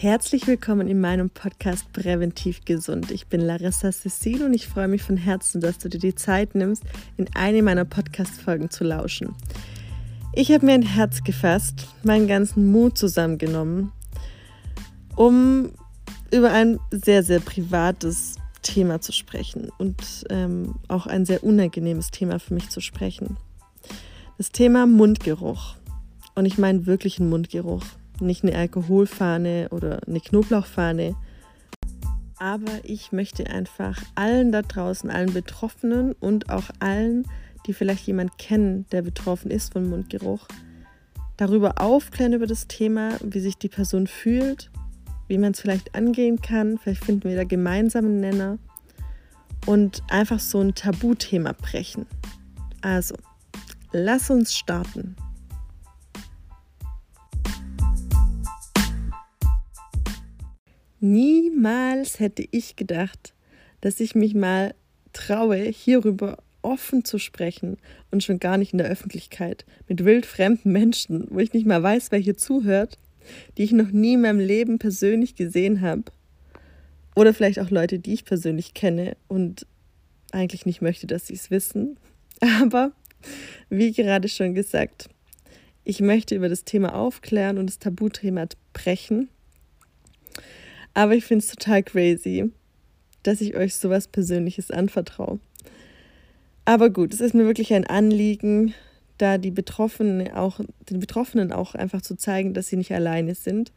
Herzlich willkommen in meinem Podcast Präventiv Gesund. Ich bin Larissa Cecil und ich freue mich von Herzen, dass du dir die Zeit nimmst, in eine meiner Podcast-Folgen zu lauschen. Ich habe mir ein Herz gefasst, meinen ganzen Mut zusammengenommen, um über ein sehr, sehr privates Thema zu sprechen und ähm, auch ein sehr unangenehmes Thema für mich zu sprechen. Das Thema Mundgeruch. Und ich meine wirklich einen Mundgeruch nicht eine Alkoholfahne oder eine Knoblauchfahne. Aber ich möchte einfach allen da draußen, allen Betroffenen und auch allen, die vielleicht jemand kennen, der betroffen ist von Mundgeruch, darüber aufklären über das Thema, wie sich die Person fühlt, wie man es vielleicht angehen kann. Vielleicht finden wir da gemeinsamen Nenner und einfach so ein Tabuthema brechen. Also, lass uns starten. Niemals hätte ich gedacht, dass ich mich mal traue, hierüber offen zu sprechen und schon gar nicht in der Öffentlichkeit mit wildfremden Menschen, wo ich nicht mal weiß, wer hier zuhört, die ich noch nie in meinem Leben persönlich gesehen habe. Oder vielleicht auch Leute, die ich persönlich kenne und eigentlich nicht möchte, dass sie es wissen. Aber wie gerade schon gesagt, ich möchte über das Thema aufklären und das Tabuthema brechen aber ich finde es total crazy, dass ich euch sowas Persönliches anvertraue. Aber gut, es ist mir wirklich ein Anliegen, da die Betroffenen auch, den Betroffenen auch einfach zu zeigen, dass sie nicht alleine sind,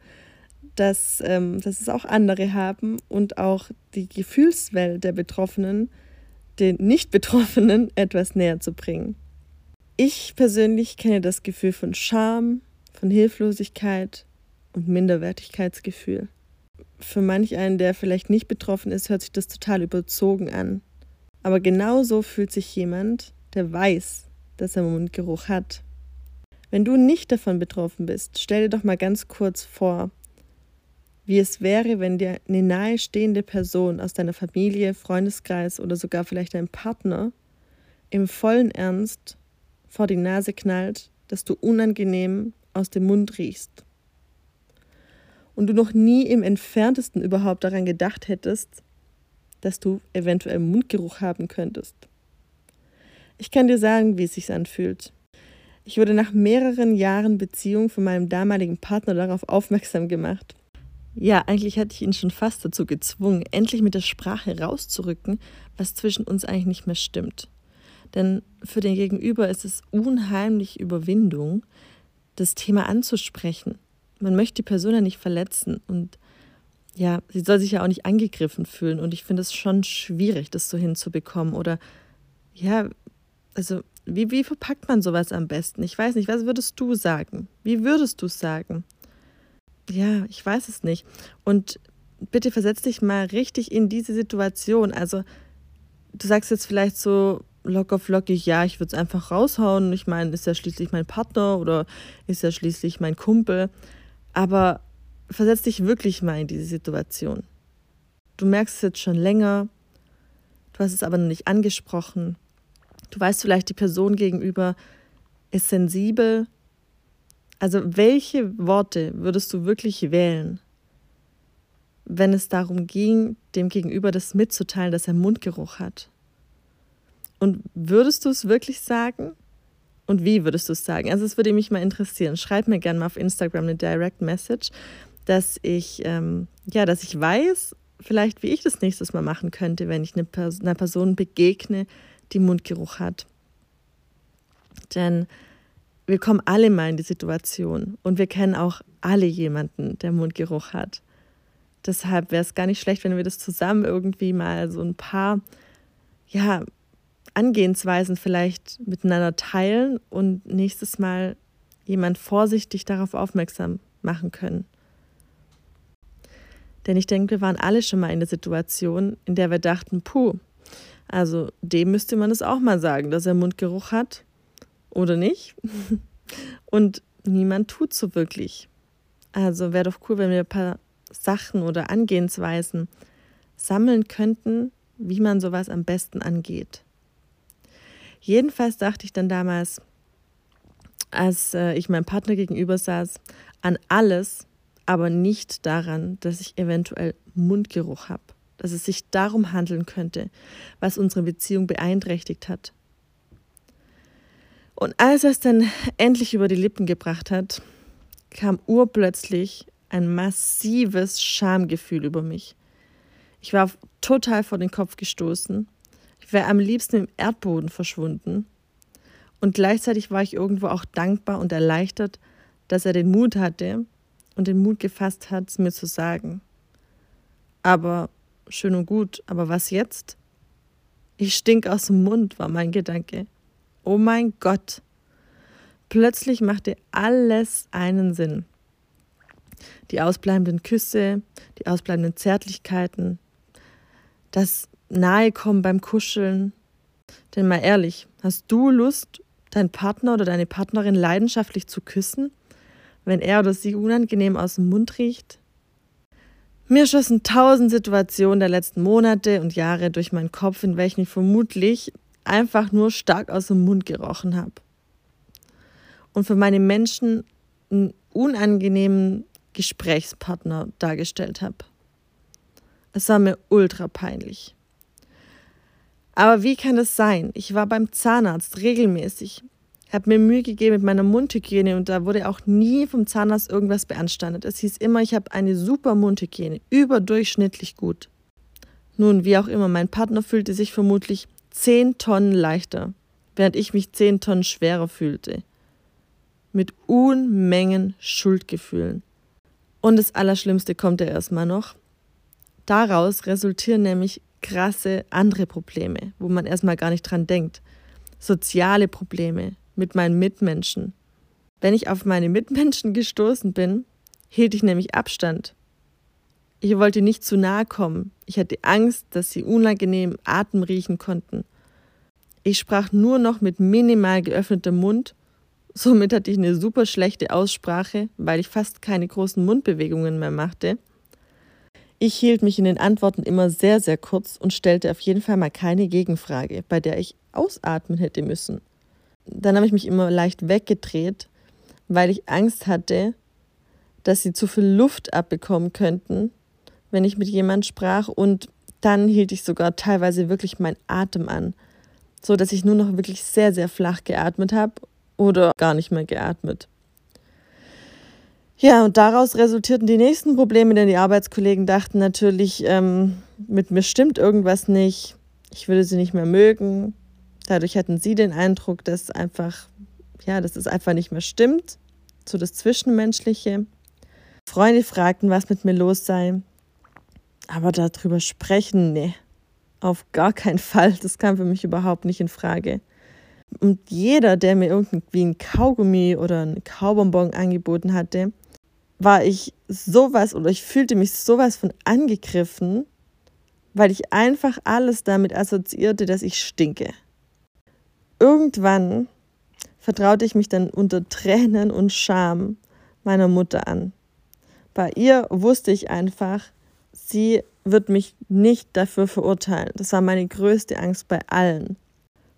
dass, ähm, dass es auch andere haben und auch die Gefühlswelt der Betroffenen den Nicht-Betroffenen etwas näher zu bringen. Ich persönlich kenne das Gefühl von Scham, von Hilflosigkeit und Minderwertigkeitsgefühl für manch einen, der vielleicht nicht betroffen ist, hört sich das total überzogen an. Aber genauso fühlt sich jemand, der weiß, dass er Mundgeruch hat. Wenn du nicht davon betroffen bist, stell dir doch mal ganz kurz vor, wie es wäre, wenn dir eine nahestehende Person aus deiner Familie, Freundeskreis oder sogar vielleicht dein Partner im vollen Ernst vor die Nase knallt, dass du unangenehm aus dem Mund riechst und du noch nie im entferntesten überhaupt daran gedacht hättest, dass du eventuell Mundgeruch haben könntest. Ich kann dir sagen, wie es sich anfühlt. Ich wurde nach mehreren Jahren Beziehung von meinem damaligen Partner darauf aufmerksam gemacht. Ja, eigentlich hatte ich ihn schon fast dazu gezwungen, endlich mit der Sprache rauszurücken, was zwischen uns eigentlich nicht mehr stimmt. Denn für den Gegenüber ist es unheimlich Überwindung, das Thema anzusprechen man möchte die Person ja nicht verletzen und ja, sie soll sich ja auch nicht angegriffen fühlen und ich finde es schon schwierig, das so hinzubekommen oder ja, also wie, wie verpackt man sowas am besten? Ich weiß nicht, was würdest du sagen? Wie würdest du sagen? Ja, ich weiß es nicht. Und bitte versetz dich mal richtig in diese Situation. Also, du sagst jetzt vielleicht so locker flockig, ja, ich würde es einfach raushauen. Ich meine, ist ja schließlich mein Partner oder ist ja schließlich mein Kumpel. Aber versetz dich wirklich mal in diese Situation. Du merkst es jetzt schon länger, du hast es aber noch nicht angesprochen. Du weißt vielleicht, die Person gegenüber ist sensibel. Also welche Worte würdest du wirklich wählen, wenn es darum ging, dem Gegenüber das mitzuteilen, dass er Mundgeruch hat? Und würdest du es wirklich sagen? Und wie würdest du es sagen? Also es würde mich mal interessieren. Schreib mir gerne mal auf Instagram eine Direct Message, dass ich, ähm, ja, dass ich weiß, vielleicht wie ich das nächstes Mal machen könnte, wenn ich eine Pers einer Person begegne, die Mundgeruch hat. Denn wir kommen alle mal in die Situation und wir kennen auch alle jemanden, der Mundgeruch hat. Deshalb wäre es gar nicht schlecht, wenn wir das zusammen irgendwie mal so ein paar ja, Angehensweisen vielleicht miteinander teilen und nächstes Mal jemand vorsichtig darauf aufmerksam machen können. Denn ich denke, wir waren alle schon mal in der Situation, in der wir dachten, puh, also dem müsste man es auch mal sagen, dass er Mundgeruch hat oder nicht. Und niemand tut so wirklich. Also wäre doch cool, wenn wir ein paar Sachen oder Angehensweisen sammeln könnten, wie man sowas am besten angeht. Jedenfalls dachte ich dann damals, als äh, ich meinem Partner gegenüber saß, an alles, aber nicht daran, dass ich eventuell Mundgeruch habe, dass es sich darum handeln könnte, was unsere Beziehung beeinträchtigt hat. Und als er es dann endlich über die Lippen gebracht hat, kam urplötzlich ein massives Schamgefühl über mich. Ich war total vor den Kopf gestoßen. Wäre am liebsten im Erdboden verschwunden. Und gleichzeitig war ich irgendwo auch dankbar und erleichtert, dass er den Mut hatte und den Mut gefasst hat, es mir zu sagen. Aber schön und gut, aber was jetzt? Ich stink aus dem Mund, war mein Gedanke. Oh mein Gott. Plötzlich machte alles einen Sinn. Die ausbleibenden Küsse, die ausbleibenden Zärtlichkeiten, das Nahekommen beim Kuscheln. Denn mal ehrlich, hast du Lust, deinen Partner oder deine Partnerin leidenschaftlich zu küssen, wenn er oder sie unangenehm aus dem Mund riecht? Mir schossen tausend Situationen der letzten Monate und Jahre durch meinen Kopf, in welchen ich vermutlich einfach nur stark aus dem Mund gerochen habe. Und für meine Menschen einen unangenehmen Gesprächspartner dargestellt habe. Es war mir ultra peinlich. Aber wie kann das sein? Ich war beim Zahnarzt regelmäßig, habe mir Mühe gegeben mit meiner Mundhygiene und da wurde auch nie vom Zahnarzt irgendwas beanstandet. Es hieß immer, ich habe eine super Mundhygiene, überdurchschnittlich gut. Nun, wie auch immer, mein Partner fühlte sich vermutlich 10 Tonnen leichter, während ich mich 10 Tonnen schwerer fühlte. Mit Unmengen Schuldgefühlen. Und das Allerschlimmste kommt ja erstmal noch. Daraus resultieren nämlich krasse andere Probleme, wo man erstmal gar nicht dran denkt. Soziale Probleme mit meinen Mitmenschen. Wenn ich auf meine Mitmenschen gestoßen bin, hielt ich nämlich Abstand. Ich wollte nicht zu nahe kommen. Ich hatte Angst, dass sie unangenehm Atem riechen konnten. Ich sprach nur noch mit minimal geöffnetem Mund. Somit hatte ich eine super schlechte Aussprache, weil ich fast keine großen Mundbewegungen mehr machte. Ich hielt mich in den Antworten immer sehr, sehr kurz und stellte auf jeden Fall mal keine Gegenfrage, bei der ich ausatmen hätte müssen. Dann habe ich mich immer leicht weggedreht, weil ich Angst hatte, dass sie zu viel Luft abbekommen könnten wenn ich mit jemand sprach und dann hielt ich sogar teilweise wirklich meinen Atem an, so dass ich nur noch wirklich sehr sehr flach geatmet habe oder gar nicht mehr geatmet. Ja, und daraus resultierten die nächsten Probleme, denn die Arbeitskollegen dachten natürlich, ähm, mit mir stimmt irgendwas nicht, ich würde sie nicht mehr mögen. Dadurch hatten sie den Eindruck, dass einfach, ja, dass es einfach nicht mehr stimmt, so das Zwischenmenschliche. Freunde fragten, was mit mir los sei. Aber darüber sprechen, nee, auf gar keinen Fall. Das kam für mich überhaupt nicht in Frage. Und jeder, der mir irgendwie ein Kaugummi oder ein Kaubonbon angeboten hatte, war ich sowas oder ich fühlte mich sowas von angegriffen, weil ich einfach alles damit assoziierte, dass ich stinke. Irgendwann vertraute ich mich dann unter Tränen und Scham meiner Mutter an. Bei ihr wusste ich einfach, sie wird mich nicht dafür verurteilen. Das war meine größte Angst bei allen.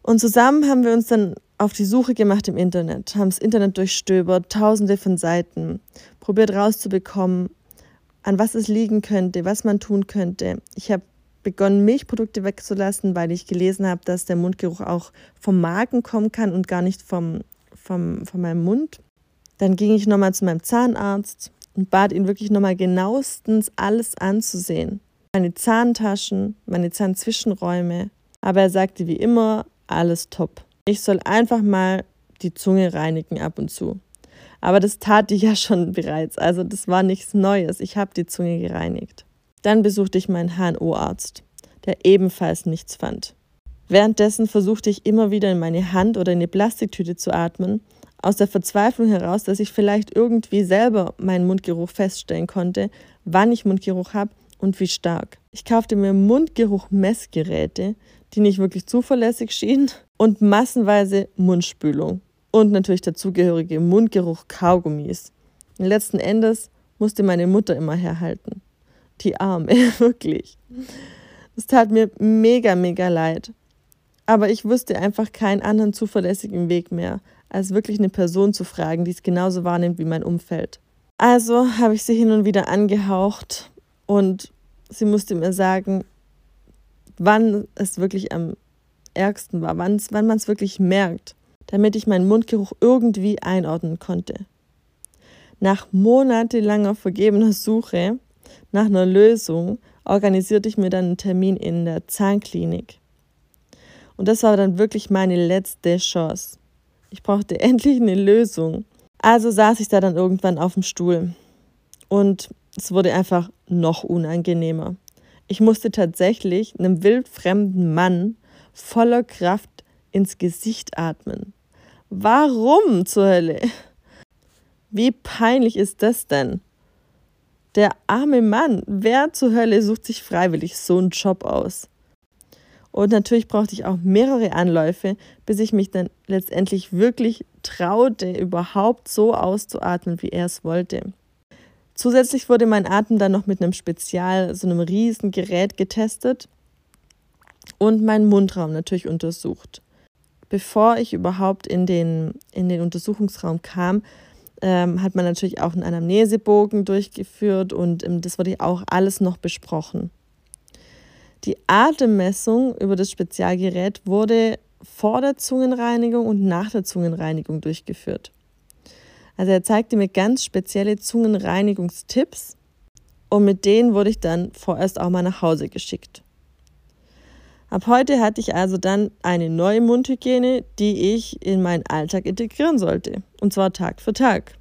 Und zusammen haben wir uns dann auf die Suche gemacht im Internet, haben das Internet durchstöbert, tausende von Seiten, probiert rauszubekommen, an was es liegen könnte, was man tun könnte. Ich habe begonnen, Milchprodukte wegzulassen, weil ich gelesen habe, dass der Mundgeruch auch vom Magen kommen kann und gar nicht vom, vom, von meinem Mund. Dann ging ich nochmal zu meinem Zahnarzt, und bat ihn wirklich nochmal genauestens alles anzusehen. Meine Zahntaschen, meine Zahnzwischenräume. Aber er sagte wie immer, alles top. Ich soll einfach mal die Zunge reinigen ab und zu. Aber das tat ich ja schon bereits, also das war nichts Neues. Ich habe die Zunge gereinigt. Dann besuchte ich meinen HNO-Arzt, der ebenfalls nichts fand. Währenddessen versuchte ich immer wieder in meine Hand oder in die Plastiktüte zu atmen aus der Verzweiflung heraus, dass ich vielleicht irgendwie selber meinen Mundgeruch feststellen konnte, wann ich Mundgeruch habe und wie stark. Ich kaufte mir Mundgeruch-Messgeräte, die nicht wirklich zuverlässig schienen, und massenweise Mundspülung und natürlich dazugehörige Mundgeruch-Kaugummis. Letzten Endes musste meine Mutter immer herhalten. Die Arme, wirklich. Es tat mir mega, mega leid. Aber ich wusste einfach keinen anderen zuverlässigen Weg mehr, als wirklich eine Person zu fragen, die es genauso wahrnimmt wie mein Umfeld. Also habe ich sie hin und wieder angehaucht und sie musste mir sagen, wann es wirklich am ärgsten war, wann man es wirklich merkt, damit ich meinen Mundgeruch irgendwie einordnen konnte. Nach monatelanger vergebener Suche nach einer Lösung organisierte ich mir dann einen Termin in der Zahnklinik. Und das war dann wirklich meine letzte Chance. Ich brauchte endlich eine Lösung. Also saß ich da dann irgendwann auf dem Stuhl. Und es wurde einfach noch unangenehmer. Ich musste tatsächlich einem wildfremden Mann voller Kraft ins Gesicht atmen. Warum zur Hölle? Wie peinlich ist das denn? Der arme Mann, wer zur Hölle sucht sich freiwillig so einen Job aus? Und natürlich brauchte ich auch mehrere Anläufe, bis ich mich dann letztendlich wirklich traute, überhaupt so auszuatmen, wie er es wollte. Zusätzlich wurde mein Atem dann noch mit einem Spezial, so einem riesen Gerät getestet und mein Mundraum natürlich untersucht. Bevor ich überhaupt in den, in den Untersuchungsraum kam, ähm, hat man natürlich auch einen Anamnesebogen durchgeführt und ähm, das wurde auch alles noch besprochen. Die Atemmessung über das Spezialgerät wurde vor der Zungenreinigung und nach der Zungenreinigung durchgeführt. Also er zeigte mir ganz spezielle Zungenreinigungstipps und mit denen wurde ich dann vorerst auch mal nach Hause geschickt. Ab heute hatte ich also dann eine neue Mundhygiene, die ich in meinen Alltag integrieren sollte. Und zwar Tag für Tag.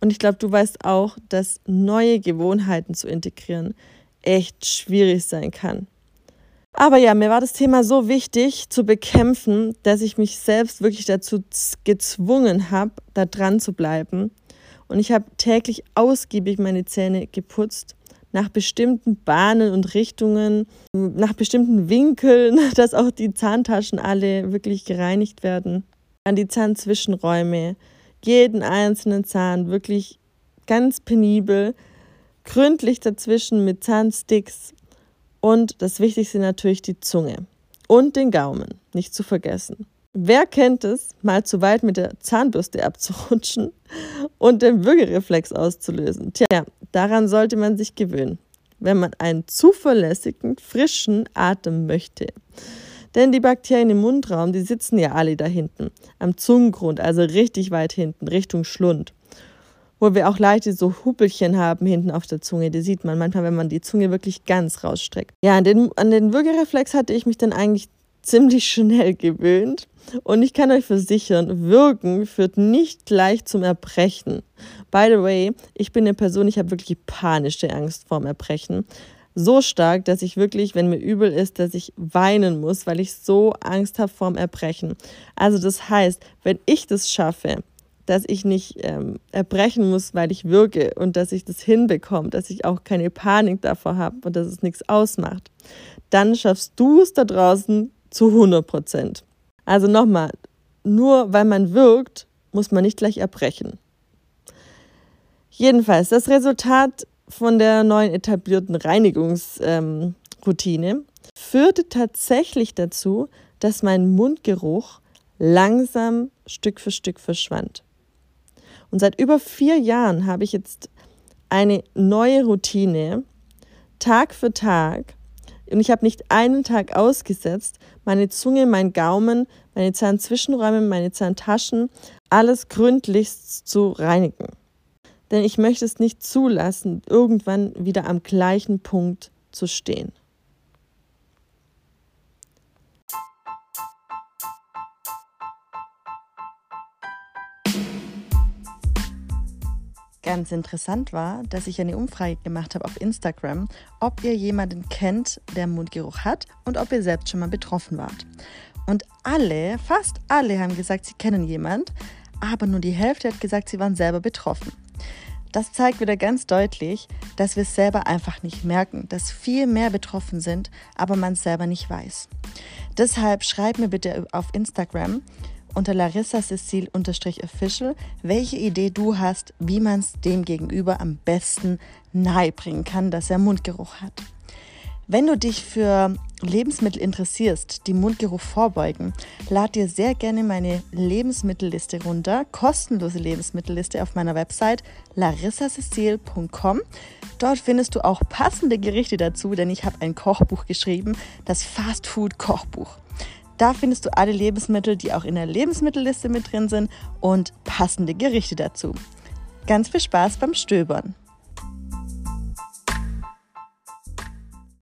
Und ich glaube, du weißt auch, dass neue Gewohnheiten zu integrieren echt schwierig sein kann. Aber ja, mir war das Thema so wichtig zu bekämpfen, dass ich mich selbst wirklich dazu gezwungen habe, da dran zu bleiben. Und ich habe täglich ausgiebig meine Zähne geputzt, nach bestimmten Bahnen und Richtungen, nach bestimmten Winkeln, dass auch die Zahntaschen alle wirklich gereinigt werden. An die Zahnzwischenräume, jeden einzelnen Zahn wirklich ganz penibel, gründlich dazwischen mit Zahnsticks und das Wichtigste natürlich die Zunge und den Gaumen, nicht zu vergessen. Wer kennt es, mal zu weit mit der Zahnbürste abzurutschen und den Würgereflex auszulösen? Tja, daran sollte man sich gewöhnen, wenn man einen zuverlässigen, frischen Atem möchte. Denn die Bakterien im Mundraum, die sitzen ja alle da hinten, am Zungengrund, also richtig weit hinten, Richtung Schlund wo wir auch leichte so Huppelchen haben hinten auf der Zunge. Die sieht man manchmal, wenn man die Zunge wirklich ganz rausstreckt. Ja, an den, an den Würgereflex hatte ich mich dann eigentlich ziemlich schnell gewöhnt. Und ich kann euch versichern, Würgen führt nicht gleich zum Erbrechen. By the way, ich bin eine Person, ich habe wirklich panische Angst vorm Erbrechen. So stark, dass ich wirklich, wenn mir übel ist, dass ich weinen muss, weil ich so Angst habe vorm Erbrechen. Also das heißt, wenn ich das schaffe, dass ich nicht ähm, erbrechen muss, weil ich wirke und dass ich das hinbekomme, dass ich auch keine Panik davor habe und dass es nichts ausmacht, dann schaffst du es da draußen zu 100 Prozent. Also nochmal, nur weil man wirkt, muss man nicht gleich erbrechen. Jedenfalls, das Resultat von der neuen etablierten Reinigungsroutine ähm, führte tatsächlich dazu, dass mein Mundgeruch langsam Stück für Stück verschwand. Und seit über vier Jahren habe ich jetzt eine neue Routine, Tag für Tag. Und ich habe nicht einen Tag ausgesetzt, meine Zunge, mein Gaumen, meine Zahnzwischenräume, meine Zahntaschen, alles gründlichst zu reinigen. Denn ich möchte es nicht zulassen, irgendwann wieder am gleichen Punkt zu stehen. Ganz interessant war, dass ich eine Umfrage gemacht habe auf Instagram, ob ihr jemanden kennt, der Mundgeruch hat und ob ihr selbst schon mal betroffen wart. Und alle, fast alle haben gesagt, sie kennen jemand, aber nur die Hälfte hat gesagt, sie waren selber betroffen. Das zeigt wieder ganz deutlich, dass wir es selber einfach nicht merken, dass viel mehr betroffen sind, aber man es selber nicht weiß. Deshalb schreib mir bitte auf Instagram, unter Larissa Cecil official, welche Idee du hast, wie man es dem Gegenüber am besten nahebringen kann, dass er Mundgeruch hat. Wenn du dich für Lebensmittel interessierst, die Mundgeruch vorbeugen, lad dir sehr gerne meine Lebensmittelliste runter, kostenlose Lebensmittelliste auf meiner Website larissacecil.com. Dort findest du auch passende Gerichte dazu, denn ich habe ein Kochbuch geschrieben, das Fast Food Kochbuch. Da findest du alle Lebensmittel, die auch in der Lebensmittelliste mit drin sind und passende Gerichte dazu. Ganz viel Spaß beim Stöbern.